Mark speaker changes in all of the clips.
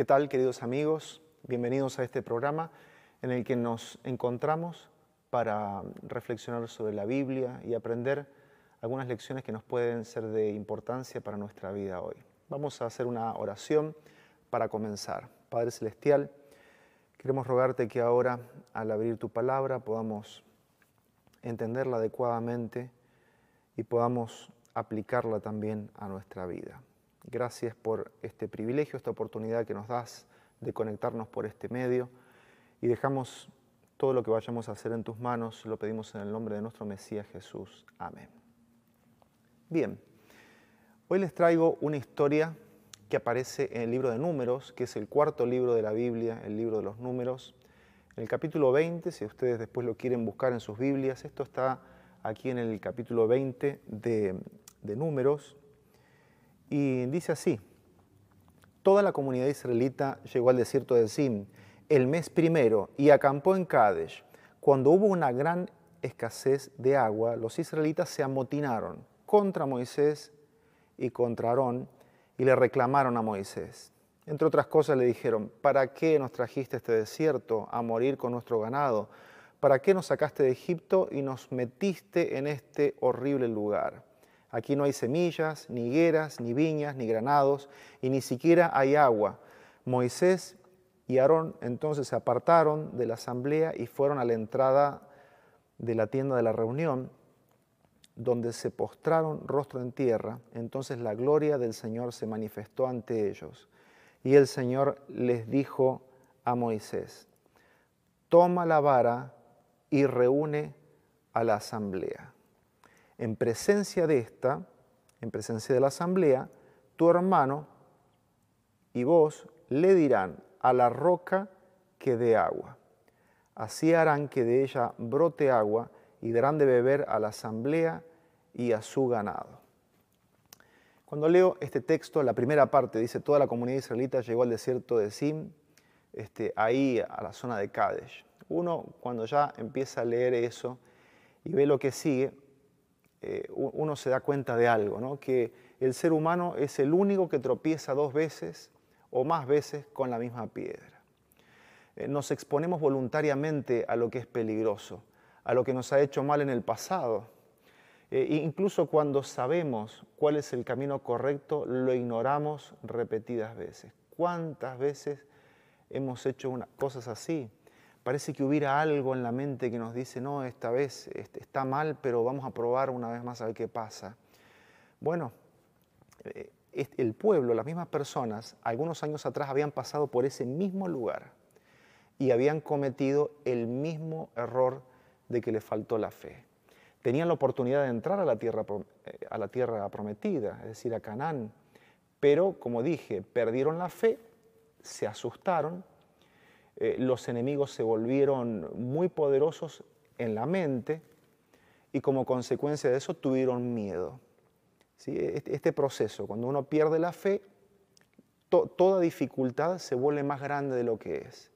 Speaker 1: ¿Qué tal, queridos amigos? Bienvenidos a este programa en el que nos encontramos para reflexionar sobre la Biblia y aprender algunas lecciones que nos pueden ser de importancia para nuestra vida hoy. Vamos a hacer una oración para comenzar. Padre Celestial, queremos rogarte que ahora, al abrir tu palabra, podamos entenderla adecuadamente y podamos aplicarla también a nuestra vida. Gracias por este privilegio, esta oportunidad que nos das de conectarnos por este medio y dejamos todo lo que vayamos a hacer en tus manos, lo pedimos en el nombre de nuestro Mesías Jesús. Amén. Bien, hoy les traigo una historia que aparece en el libro de Números, que es el cuarto libro de la Biblia, el libro de los Números. En el capítulo 20, si ustedes después lo quieren buscar en sus Biblias, esto está aquí en el capítulo 20 de, de Números. Y dice así, toda la comunidad israelita llegó al desierto de Zim el mes primero y acampó en Kadesh. Cuando hubo una gran escasez de agua, los israelitas se amotinaron contra Moisés y contra Aarón y le reclamaron a Moisés. Entre otras cosas le dijeron, ¿para qué nos trajiste este desierto a morir con nuestro ganado? ¿Para qué nos sacaste de Egipto y nos metiste en este horrible lugar? Aquí no hay semillas, ni higueras, ni viñas, ni granados, y ni siquiera hay agua. Moisés y Aarón entonces se apartaron de la asamblea y fueron a la entrada de la tienda de la reunión, donde se postraron rostro en tierra. Entonces la gloria del Señor se manifestó ante ellos. Y el Señor les dijo a Moisés, toma la vara y reúne a la asamblea en presencia de esta, en presencia de la asamblea, tu hermano y vos le dirán a la roca que dé agua. Así harán que de ella brote agua y darán de beber a la asamblea y a su ganado. Cuando leo este texto, la primera parte dice, toda la comunidad israelita llegó al desierto de Sim, este, ahí a la zona de Kadesh. Uno cuando ya empieza a leer eso y ve lo que sigue, eh, uno se da cuenta de algo, ¿no? que el ser humano es el único que tropieza dos veces o más veces con la misma piedra. Eh, nos exponemos voluntariamente a lo que es peligroso, a lo que nos ha hecho mal en el pasado. Eh, incluso cuando sabemos cuál es el camino correcto, lo ignoramos repetidas veces. ¿Cuántas veces hemos hecho cosas así? Parece que hubiera algo en la mente que nos dice, no, esta vez está mal, pero vamos a probar una vez más a ver qué pasa. Bueno, eh, el pueblo, las mismas personas, algunos años atrás habían pasado por ese mismo lugar y habían cometido el mismo error de que le faltó la fe. Tenían la oportunidad de entrar a la tierra, eh, a la tierra prometida, es decir, a Canaán, pero como dije, perdieron la fe, se asustaron eh, los enemigos se volvieron muy poderosos en la mente y como consecuencia de eso tuvieron miedo. ¿Sí? Este, este proceso, cuando uno pierde la fe, toda dificultad se vuelve más grande de lo que es.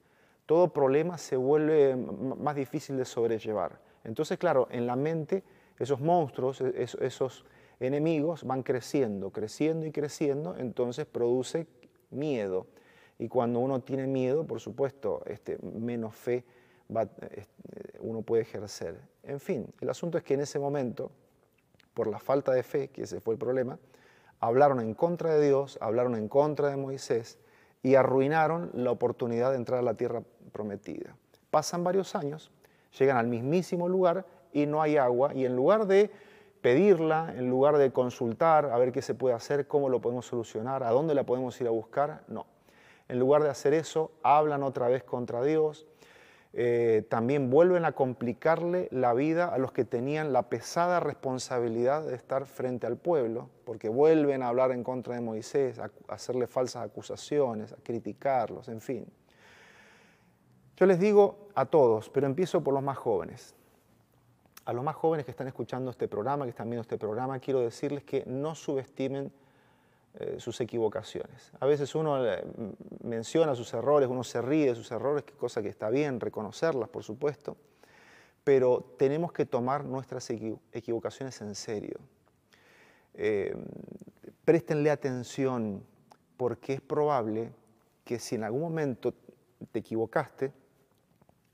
Speaker 1: Todo problema se vuelve más difícil de sobrellevar. Entonces, claro, en la mente esos monstruos, e, esos enemigos van creciendo, creciendo y creciendo, entonces produce miedo. Y cuando uno tiene miedo, por supuesto, este, menos fe este, uno puede ejercer. En fin, el asunto es que en ese momento, por la falta de fe, que ese fue el problema, hablaron en contra de Dios, hablaron en contra de Moisés y arruinaron la oportunidad de entrar a la tierra prometida. Pasan varios años, llegan al mismísimo lugar y no hay agua y en lugar de pedirla, en lugar de consultar a ver qué se puede hacer, cómo lo podemos solucionar, a dónde la podemos ir a buscar, no. En lugar de hacer eso, hablan otra vez contra Dios. Eh, también vuelven a complicarle la vida a los que tenían la pesada responsabilidad de estar frente al pueblo, porque vuelven a hablar en contra de Moisés, a hacerle falsas acusaciones, a criticarlos, en fin. Yo les digo a todos, pero empiezo por los más jóvenes. A los más jóvenes que están escuchando este programa, que están viendo este programa, quiero decirles que no subestimen eh, sus equivocaciones. A veces uno eh, menciona sus errores, uno se ríe de sus errores, que cosa que está bien, reconocerlas, por supuesto, pero tenemos que tomar nuestras equivocaciones en serio. Eh, préstenle atención porque es probable que si en algún momento te equivocaste,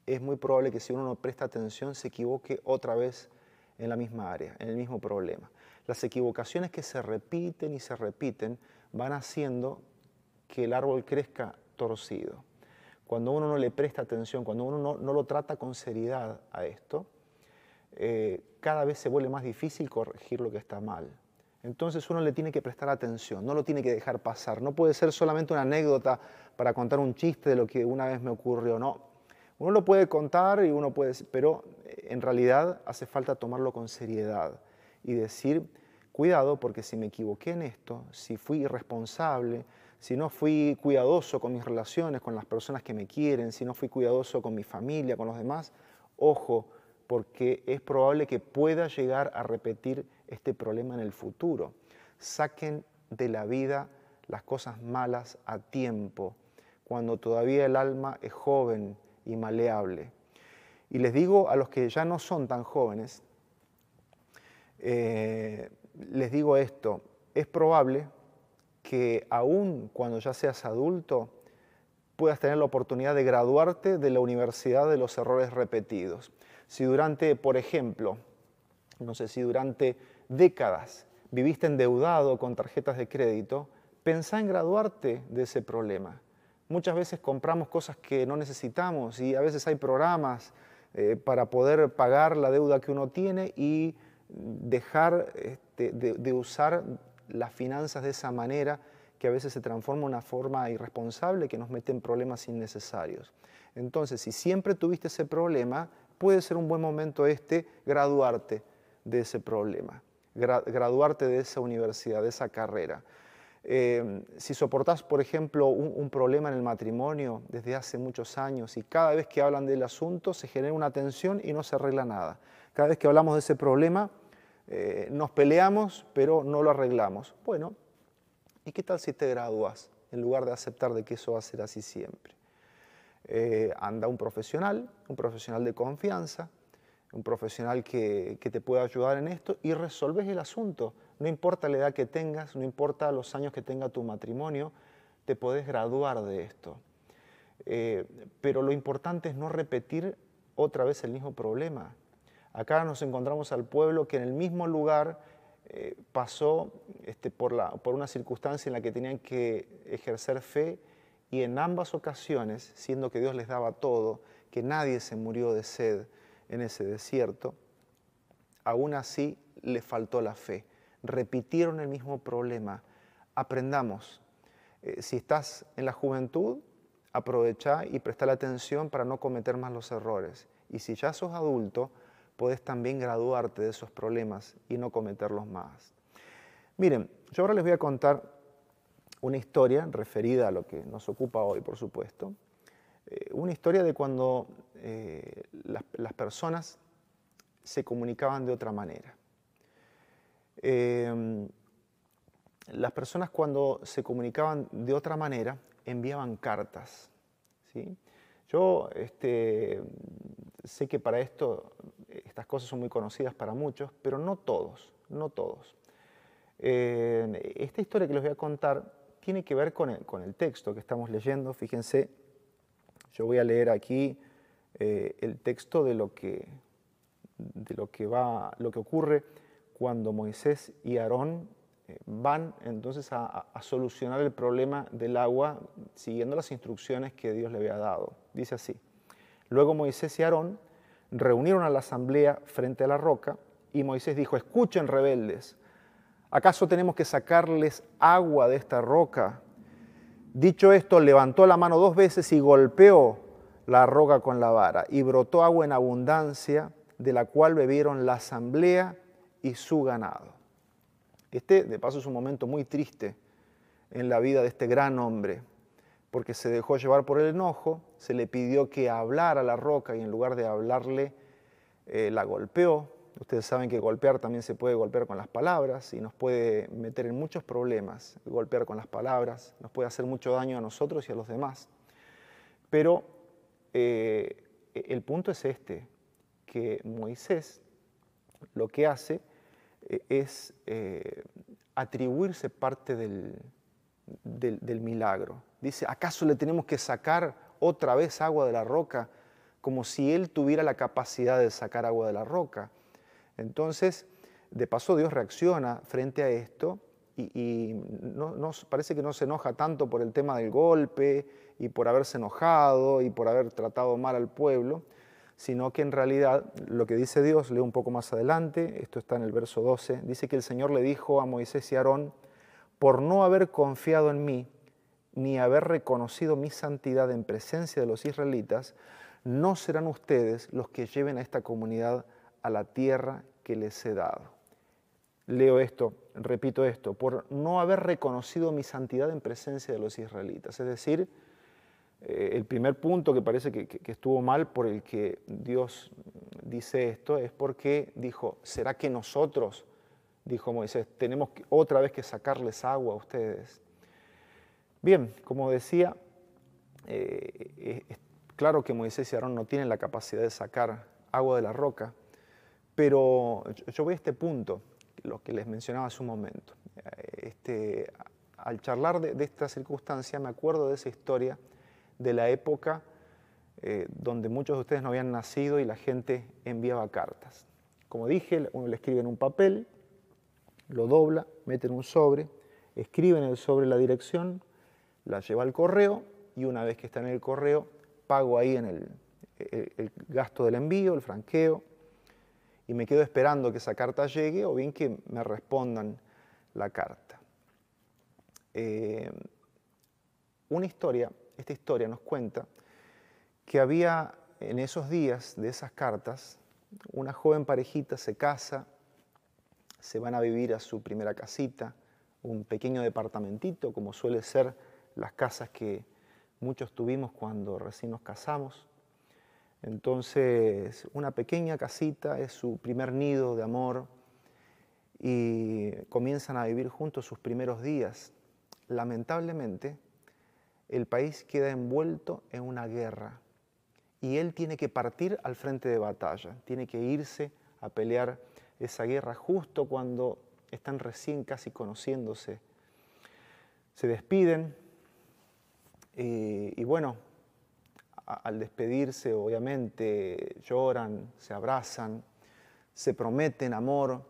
Speaker 1: es muy probable que si uno no presta atención se equivoque otra vez en la misma área, en el mismo problema. Las equivocaciones que se repiten y se repiten van haciendo que el árbol crezca torcido. Cuando uno no le presta atención, cuando uno no, lo trata con seriedad a esto, eh, cada vez se vuelve más difícil corregir lo que está mal. Entonces uno le tiene que prestar atención, no lo tiene que dejar pasar. No puede ser solamente una anécdota para contar un chiste de lo que una vez me ocurrió, no. Uno lo puede contar y uno puede, pero eh, en realidad hace falta tomarlo con seriedad y decir, cuidado porque si me equivoqué en esto, si fui irresponsable, si no fui cuidadoso con mis relaciones, con las personas que me quieren, si no fui cuidadoso con mi familia, con los demás, ojo, porque es probable que pueda llegar a repetir este problema en el futuro. Saquen de la vida las cosas malas a tiempo, cuando todavía el alma es joven y maleable. Y les digo a los que ya no son tan jóvenes, eh, les digo esto, es probable que aún cuando ya seas adulto puedas tener la oportunidad de graduarte de la universidad de los errores repetidos. Si durante, por ejemplo, no sé si durante décadas viviste endeudado con tarjetas de crédito, pensá en graduarte de ese problema. Muchas veces compramos cosas que no necesitamos y a veces hay programas eh, para poder pagar la deuda que uno tiene y dejar este, de, usar las finanzas de esa manera que a veces se transforma en una forma irresponsable que nos mete en problemas innecesarios. Entonces, si siempre tuviste ese problema, puede ser un buen momento este graduarte de ese problema graduarte de esa universidad, de esa carrera. Eh, si soportás, por ejemplo, un, problema en el matrimonio desde hace muchos años y cada vez que hablan del asunto se genera una tensión y no se arregla nada. Cada vez que hablamos de ese problema eh, nos peleamos, pero no lo arreglamos. Bueno, ¿y qué tal si te gradúas en lugar de aceptar de que eso va a ser así siempre? Eh, anda un profesional, un profesional de confianza, un profesional que, te pueda ayudar en esto y resolves el asunto. No importa la edad que tengas, no importa los años que tenga tu matrimonio, te podés graduar de esto. Eh, pero lo importante es no repetir otra vez el mismo problema. Acá nos encontramos al pueblo que en el mismo lugar eh, pasó este, por, la, por una circunstancia en la que tenían que ejercer fe y en ambas ocasiones, siendo que Dios les daba todo, que nadie se murió de sed, en ese desierto, aún así le faltó la fe. Repitieron el mismo problema. Aprendamos. Eh, si estás en la juventud, aprovecha y presta atención para no cometer más los errores. Y si ya sos adulto, puedes también graduarte de esos problemas y no cometerlos más. Miren, yo ahora les voy a contar una historia referida a lo que nos ocupa hoy, por supuesto, eh, una historia de cuando eh, las, personas se comunicaban de otra manera. Em, las personas cuando se comunicaban de otra manera enviaban cartas. ¿sí? Yo este, sé que para esto estas cosas son muy conocidas para muchos, pero no todos, no todos. Eh, esta historia que les voy a contar tiene que ver con el texto que estamos leyendo. Fíjense yo voy a leer aquí eh, el texto de lo que, de lo que, va, lo que ocurre cuando Moisés y Aarón eh, van entonces a, solucionar el problema del agua siguiendo las instrucciones que Dios le había dado. Dice así, luego Moisés y Aarón reunieron a la asamblea frente a la roca y Moisés dijo, escuchen rebeldes, ¿acaso tenemos que sacarles agua de esta roca Dicho esto, levantó la mano dos veces y golpeó la roca con la vara, y brotó agua en abundancia, de la cual bebieron la asamblea y su ganado. Este, de paso, es un momento muy triste en la vida de este gran hombre, porque se dejó llevar por el enojo, se le pidió que hablara a la roca y en lugar de hablarle, eh, la golpeó, Ustedes saben que golpear también se puede golpear con las palabras y nos puede meter en muchos problemas. Golpear con las palabras nos puede hacer mucho daño a nosotros y a los demás. Pero eh, el punto es este, que Moisés lo que hace es eh, atribuirse parte del, del, del milagro. Dice, ¿acaso le tenemos que sacar otra vez agua de la roca? Como si Él tuviera la capacidad de sacar agua de la roca. Entonces, de paso Dios reacciona frente a esto y, no, parece que no se enoja tanto por el tema del golpe y por haberse enojado y por haber tratado mal al pueblo, sino que en realidad lo que dice Dios, leo un poco más adelante, esto está en el verso 12, dice que el Señor le dijo a Moisés y Aarón, por no haber confiado en mí, ni haber reconocido mi santidad en presencia de los israelitas, no serán ustedes los que lleven a esta comunidad a la tierra que les he dado leo esto, repito esto, por no haber reconocido mi santidad en presencia de los israelitas. Es decir, eh, el primer punto que parece que, estuvo mal por el que Dios dice esto es porque dijo, ¿será que nosotros, dijo Moisés, tenemos otra vez que sacarles agua a ustedes? Bien, como decía, eh, claro que Moisés y Aarón no tienen la capacidad de sacar agua de la roca, pero yo voy a este punto lo que les mencionaba hace un momento. Este, al charlar de, esta circunstancia me acuerdo de esa historia de la época eh, donde muchos de ustedes no habían nacido y la gente enviaba cartas. Como dije, uno le escribe en un papel, lo dobla, mete en un sobre, escribe en el sobre la dirección, la lleva al correo y una vez que está en el correo, pago ahí en el gasto del envío, el franqueo, y me quedo esperando que esa carta llegue o bien que me respondan la carta. Eh, una historia, esta historia nos cuenta que había en esos días de esas cartas, una joven parejita se casa, se van a vivir a su primera casita, un pequeño departamentito, como suele ser las casas que muchos tuvimos cuando recién nos casamos. Entonces, una pequeña casita es su primer nido de amor y comienzan a vivir juntos sus primeros días. Lamentablemente, el país queda envuelto en una guerra y él tiene que partir al frente de batalla, tiene que irse a pelear esa guerra justo cuando están recién casi conociéndose. Se despiden eh, y bueno, al despedirse, obviamente, lloran, se abrazan, se prometen amor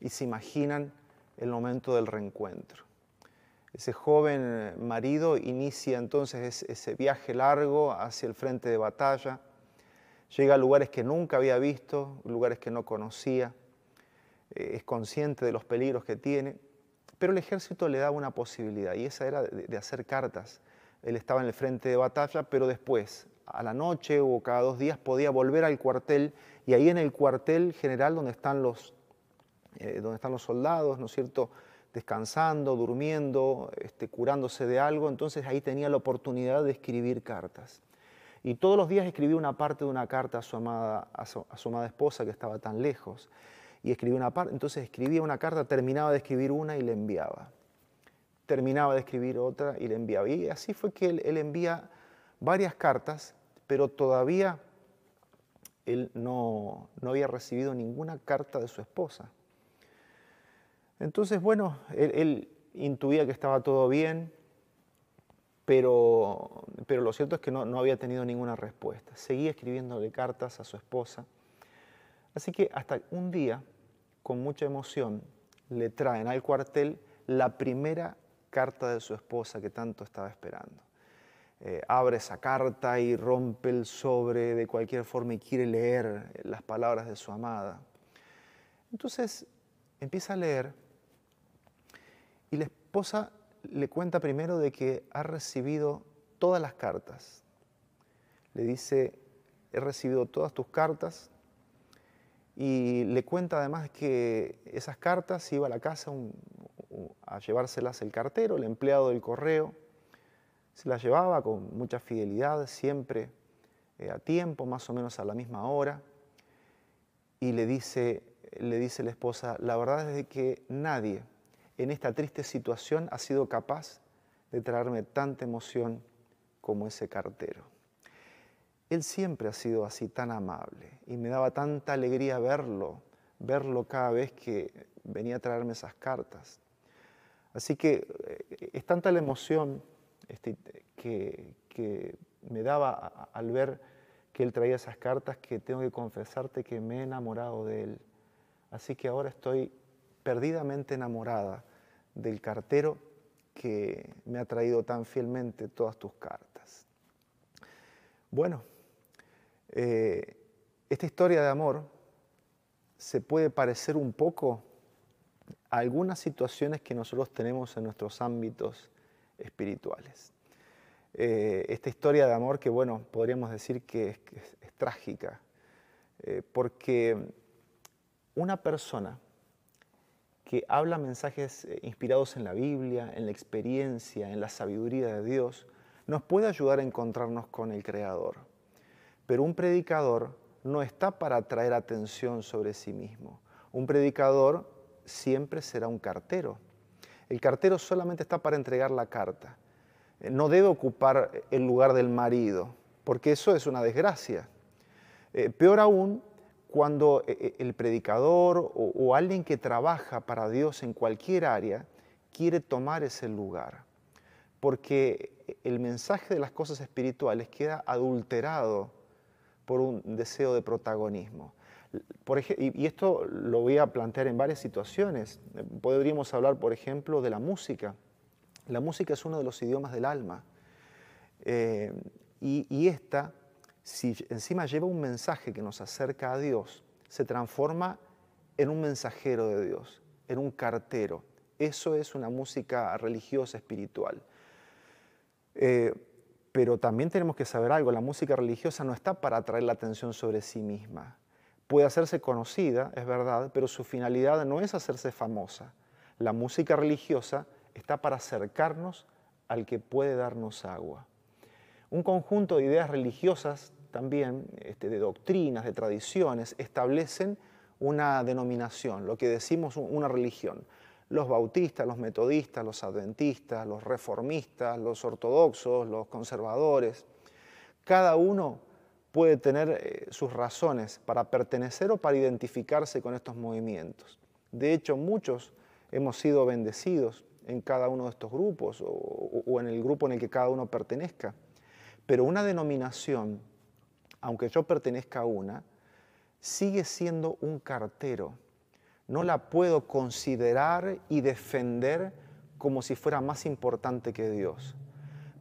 Speaker 1: y se imaginan el momento del reencuentro. Ese joven marido inicia entonces ese viaje largo hacia el frente de batalla, llega a lugares que nunca había visto, lugares que no conocía, eh, es consciente de los peligros que tiene, pero el ejército le da una posibilidad y esa era de hacer cartas. Él estaba en el frente de batalla, pero después, a la noche o cada dos días podía volver al cuartel y ahí en el cuartel general donde están los, eh, donde están los soldados, ¿no es cierto?, descansando, durmiendo, este, curándose de algo, entonces ahí tenía la oportunidad de escribir cartas. Y todos los días escribía una parte de una carta a su amada, a su, amada esposa que estaba tan lejos. Y escribía una parte, entonces escribía una carta, terminaba de escribir una y le enviaba. Terminaba de escribir otra y le enviaba. Y así fue que él, él envía varias cartas, pero todavía él no, había recibido ninguna carta de su esposa. Entonces, bueno, él, intuía que estaba todo bien, pero, pero lo cierto es que no, había tenido ninguna respuesta. Seguía escribiéndole cartas a su esposa. Así que hasta un día, con mucha emoción, le traen al cuartel la primera carta de su esposa que tanto estaba esperando. Eh, abre esa carta y rompe el sobre de cualquier forma y quiere leer las palabras de su amada. Entonces empieza a leer y la esposa le cuenta primero de que ha recibido todas las cartas. Le dice, he recibido todas tus cartas y le cuenta además que esas cartas iba a la casa a llevárselas el cartero, el empleado del correo se la llevaba con mucha fidelidad, siempre eh, a tiempo, más o menos a la misma hora. Y le dice, le dice la esposa, la verdad es que nadie en esta triste situación ha sido capaz de traerme tanta emoción como ese cartero. Él siempre ha sido así tan amable y me daba tanta alegría verlo, verlo cada vez que venía a traerme esas cartas. Así que eh, es tanta la emoción este, que, me daba al ver que él traía esas cartas que tengo que confesarte que me he enamorado de él. Así que ahora estoy perdidamente enamorada del cartero que me ha traído tan fielmente todas tus cartas. Bueno, eh, esta historia de amor se puede parecer un poco a algunas situaciones que nosotros tenemos en nuestros ámbitos espirituales. Eh, esta historia de amor que, bueno, podríamos decir que es, trágica, eh, porque una persona que habla mensajes eh, inspirados en la Biblia, en la experiencia, en la sabiduría de Dios, nos puede ayudar a encontrarnos con el Creador. Pero un predicador no está para atraer atención sobre sí mismo. Un predicador siempre será un cartero. El cartero solamente está para entregar la carta. Eh, no debe ocupar el lugar del marido, porque eso es una desgracia. Eh, peor aún, cuando eh, eh, el predicador o, alguien que trabaja para Dios en cualquier área quiere tomar ese lugar, porque el mensaje de las cosas espirituales queda adulterado por un deseo de protagonismo. Por y esto lo voy a plantear en varias situaciones. Podríamos hablar, por ejemplo, de la música. La música es uno de los idiomas del alma. Eh, y esta si encima lleva un mensaje que nos acerca a Dios, se transforma en un mensajero de Dios, en un cartero. Eso es una música religiosa, espiritual. Eh, pero también tenemos que saber algo, la música religiosa no está para atraer la atención sobre sí misma. Puede hacerse conocida, es verdad, pero su finalidad no es hacerse famosa. La música religiosa está para acercarnos al que puede darnos agua. Un conjunto de ideas religiosas también, este, de doctrinas, de tradiciones, establecen una denominación, lo que decimos una religión. Los bautistas, los metodistas, los adventistas, los reformistas, los ortodoxos, los conservadores, cada uno puede tener eh, sus razones para pertenecer o para identificarse con estos movimientos. De hecho, muchos hemos sido bendecidos en cada uno de estos grupos o en el grupo en el que cada uno pertenezca. Pero una denominación, aunque yo pertenezca a una, sigue siendo un cartero. No la puedo considerar y defender como si fuera más importante que Dios.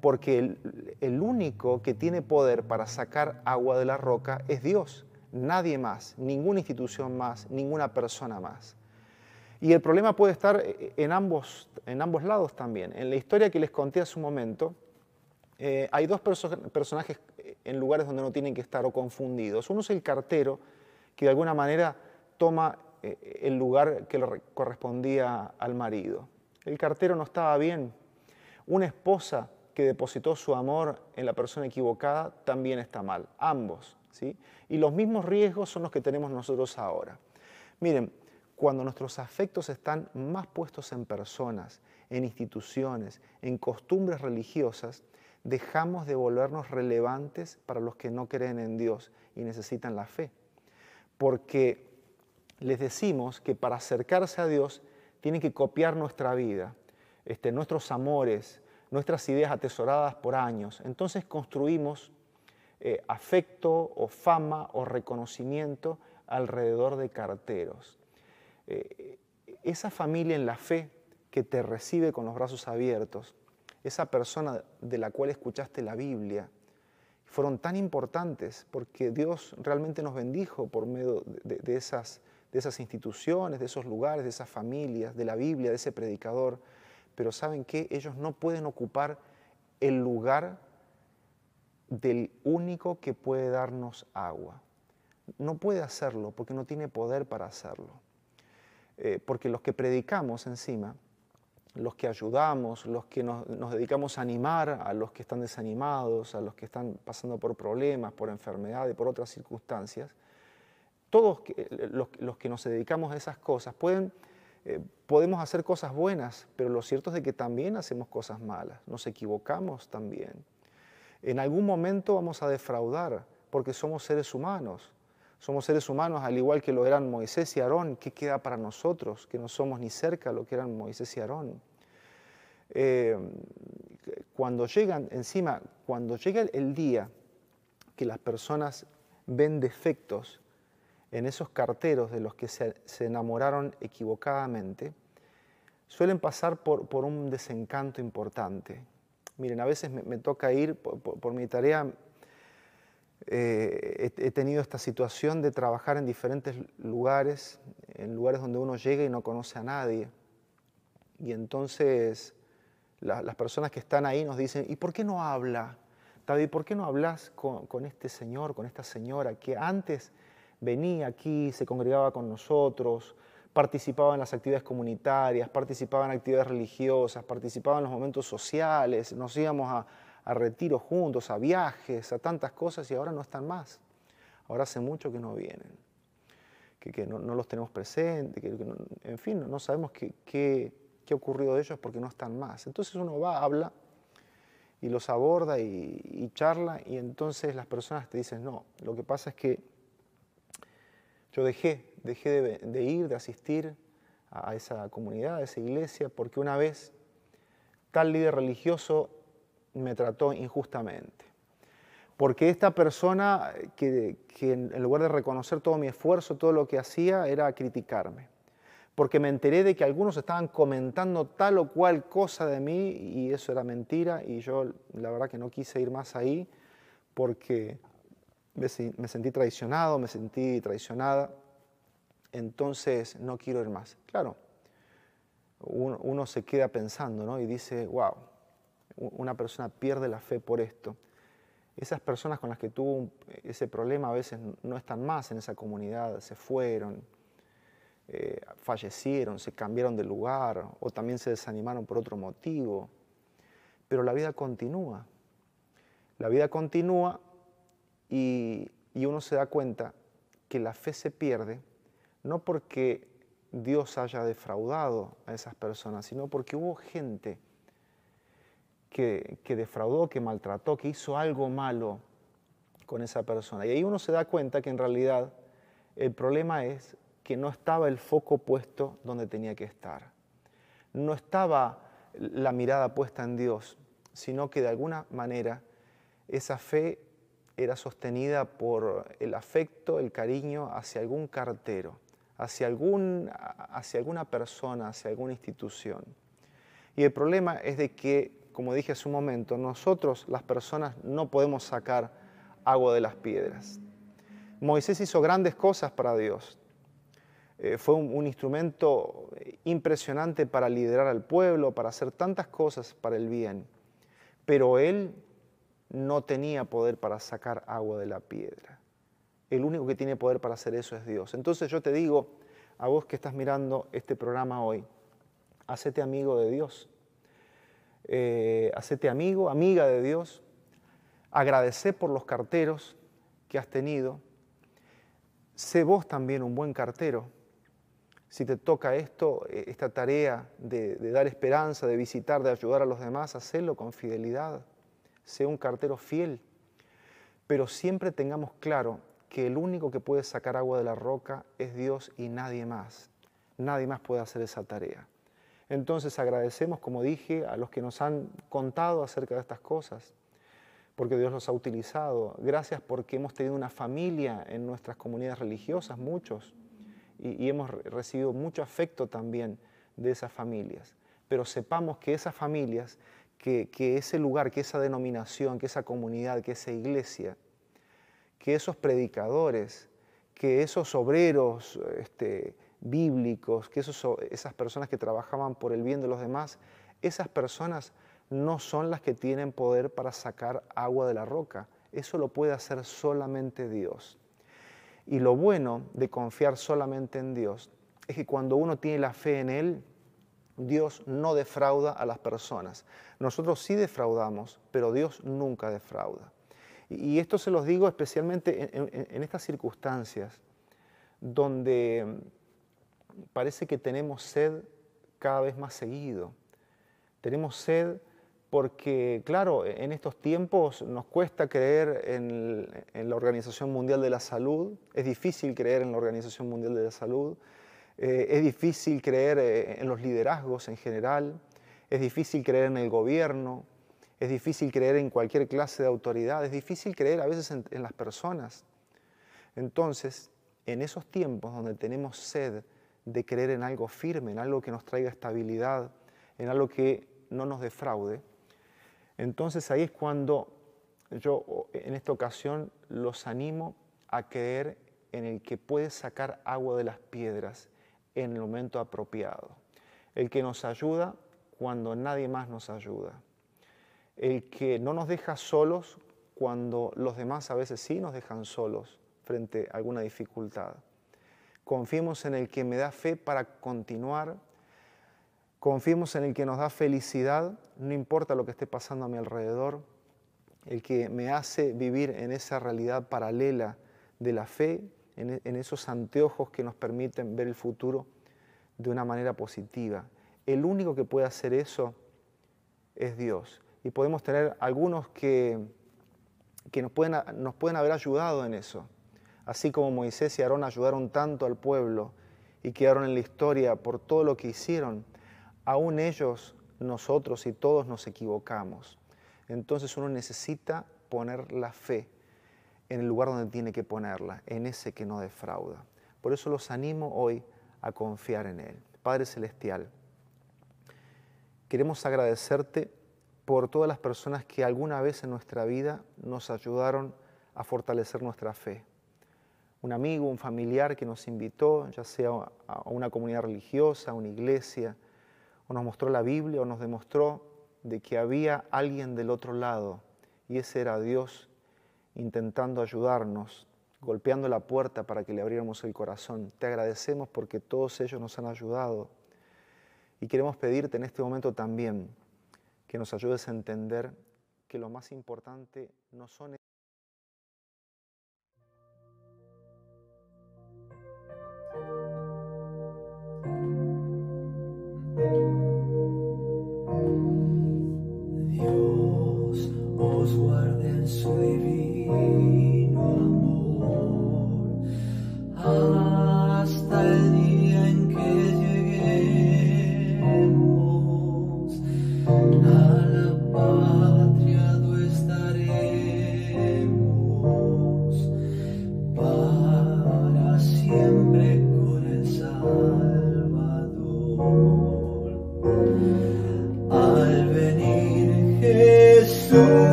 Speaker 1: Porque el, único que tiene poder para sacar agua de la roca es Dios. Nadie más, ninguna institución más, ninguna persona más. Y el problema puede estar en ambos, en ambos lados también. En la historia que les conté hace un momento, eh, hay dos personajes en lugares donde no tienen que estar o confundidos. Uno es el cartero, que de alguna manera toma eh, el lugar que le correspondía al marido. El cartero no estaba bien. Una esposa que depositó su amor en la persona equivocada también está mal. Ambos. ¿sí? Y los mismos riesgos son los que tenemos nosotros ahora. Miren, cuando nuestros afectos están más puestos en personas, en instituciones, en costumbres religiosas, dejamos de volvernos relevantes para los que no creen en Dios y necesitan la fe. Porque les decimos que para acercarse a Dios tienen que copiar nuestra vida, este, nuestros amores, nuestras ideas atesoradas por años. Entonces construimos eh, afecto o fama o reconocimiento alrededor de carteros. Eh, esa familia en la fe que te recibe con los brazos abiertos, esa persona de la cual escuchaste la Biblia, fueron tan importantes porque Dios realmente nos bendijo por medio de, esas, de esas instituciones, de esos lugares, de esas familias, de la Biblia, de ese predicador. Pero ¿saben qué? Ellos no pueden ocupar el lugar del único que puede darnos agua. No puede hacerlo porque no tiene poder para hacerlo. Eh, porque los que predicamos encima, los que ayudamos, los que nos, dedicamos a animar a los que están desanimados, a los que están pasando por problemas, por enfermedades, por otras circunstancias, todos los, que nos dedicamos a esas cosas pueden, eh, podemos hacer cosas buenas, pero lo cierto es de que también hacemos cosas malas, nos equivocamos también. En algún momento vamos a defraudar porque somos seres humanos. Somos seres humanos al igual que lo eran Moisés y Aarón. ¿Qué queda para nosotros que no somos ni cerca lo que eran Moisés y Aarón? eh, cuando llegan, encima, cuando llega el día que las personas ven defectos en esos carteros de los que se, enamoraron equivocadamente, suelen pasar por, un desencanto importante. Miren, a veces me, toca ir por, mi tarea, eh, he, tenido esta situación de trabajar en diferentes lugares, en lugares donde uno llega y no conoce a nadie. Y entonces las personas que están ahí nos dicen, ¿y por qué no habla? David, ¿por qué no hablas con, este señor, con esta señora que antes venía aquí, se congregaba con nosotros, participaba en las actividades comunitarias, participaba en actividades religiosas, participaba en los momentos sociales, nos íbamos a, retiros juntos, a viajes, a tantas cosas y ahora no están más. Ahora hace mucho que no vienen, que, no, los tenemos presentes, que, en fin, no sabemos qué, qué ha ocurrido de ellos porque no están más. Entonces uno va, habla y los aborda y, charla y entonces las personas te dicen, no, lo que pasa es que yo dejé, dejé de, ir, de asistir a esa comunidad, a esa iglesia, porque una vez tal líder religioso me trató injustamente. Porque esta persona que, que en lugar de reconocer todo mi esfuerzo, todo lo que hacía, era criticarme porque me enteré de que algunos estaban comentando tal o cual cosa de mí y eso era mentira y yo la verdad que no quise ir más ahí porque me sentí traicionado, me sentí traicionada, entonces no quiero ir más. Claro, uno, se queda pensando ¿no? y dice, wow, una persona pierde la fe por esto. Esas personas con las que tuvo ese problema a veces no están más en esa comunidad, se fueron, eh, fallecieron, se cambiaron de lugar o también se desanimaron por otro motivo. Pero la vida continúa. La vida continúa y, y uno se da cuenta que la fe se pierde no porque Dios haya defraudado a esas personas, sino porque hubo gente que, defraudó, que maltrató, que hizo algo malo con esa persona. Y ahí uno se da cuenta que en realidad el problema es que no estaba el foco puesto donde tenía que estar. No estaba la mirada puesta en Dios, sino que de alguna manera esa fe era sostenida por el afecto, el cariño hacia algún cartero, hacia, algún, hacia alguna persona, hacia alguna institución. Y el problema es de que, como dije hace un momento, nosotros las personas no podemos sacar agua de las piedras. Moisés hizo grandes cosas para Dios, eh, fue un, instrumento impresionante para liderar al pueblo, para hacer tantas cosas para el bien. Pero él no tenía poder para sacar agua de la piedra. El único que tiene poder para hacer eso es Dios. Entonces yo te digo, a vos que estás mirando este programa hoy, hacete amigo de Dios. Eh, hacete amigo, amiga de Dios. Agradece por los carteros que has tenido. Sé vos también un buen cartero si te toca esto, eh, esta tarea de, dar esperanza, de visitar, de ayudar a los demás, hacelo con fidelidad. Sea un cartero fiel. Pero siempre tengamos claro que el único que puede sacar agua de la roca es Dios y nadie más. Nadie más puede hacer esa tarea. Entonces agradecemos, como dije, a los que nos han contado acerca de estas cosas, porque Dios los ha utilizado. Gracias porque hemos tenido una familia en nuestras comunidades religiosas, muchos y, hemos recibido mucho afecto también de esas familias. Pero sepamos que esas familias, que, ese lugar, que esa denominación, que esa comunidad, que esa iglesia, que esos predicadores, que esos obreros este, bíblicos, que esas personas que trabajaban por el bien de los demás, esas personas no son las que tienen poder para sacar agua de la roca. Eso lo puede hacer solamente Dios. Y lo bueno de confiar solamente en Dios es que cuando uno tiene la fe en Él, Dios no defrauda a las personas. Nosotros sí defraudamos, pero Dios nunca defrauda. Y esto se los digo especialmente en, estas circunstancias donde parece que tenemos sed cada vez más seguido. Tenemos sed porque, claro, en estos tiempos nos cuesta creer en, la Organización Mundial de la Salud, es difícil creer en la Organización Mundial de la Salud, eh, es difícil creer eh, en los liderazgos en general, es difícil creer en el gobierno, es difícil creer en cualquier clase de autoridad, es difícil creer a veces en, en las personas. Entonces, en esos tiempos donde tenemos sed de creer en algo firme, en algo que nos traiga estabilidad, en algo que no nos defraude, entonces ahí es cuando yo en esta ocasión los animo a creer en el que puede sacar agua de las piedras en el momento apropiado, el que nos ayuda cuando nadie más nos ayuda, el que no nos deja solos cuando los demás a veces sí nos dejan solos frente a alguna dificultad. Confiemos en el que me da fe para continuar, confiemos en el que nos da felicidad, no importa lo que esté pasando a mi alrededor, el que me hace vivir en esa realidad paralela de la fe, en, en esos anteojos que nos permiten ver el futuro de una manera positiva. El único que puede hacer eso es Dios. Y podemos tener algunos que, que nos, pueden, nos pueden haber ayudado en eso. Así como Moisés y Aarón ayudaron tanto al pueblo y quedaron en la historia por todo lo que hicieron, aún ellos, nosotros y todos nos equivocamos. Entonces uno necesita poner la fe en el lugar donde tiene que ponerla, en ese que no defrauda. Por eso los animo hoy a confiar en Él. Padre Celestial, queremos agradecerte por todas las personas que alguna vez en nuestra vida nos ayudaron a fortalecer nuestra fe. Un amigo, un familiar que nos invitó, ya sea a una comunidad religiosa, a una iglesia, o nos mostró la Biblia, o nos demostró de que había alguien del otro lado, y ese era Dios intentando ayudarnos, golpeando la puerta para que le abriéramos el corazón. Te agradecemos porque todos ellos nos han ayudado y queremos pedirte en este momento también que nos ayudes a entender que lo más importante no son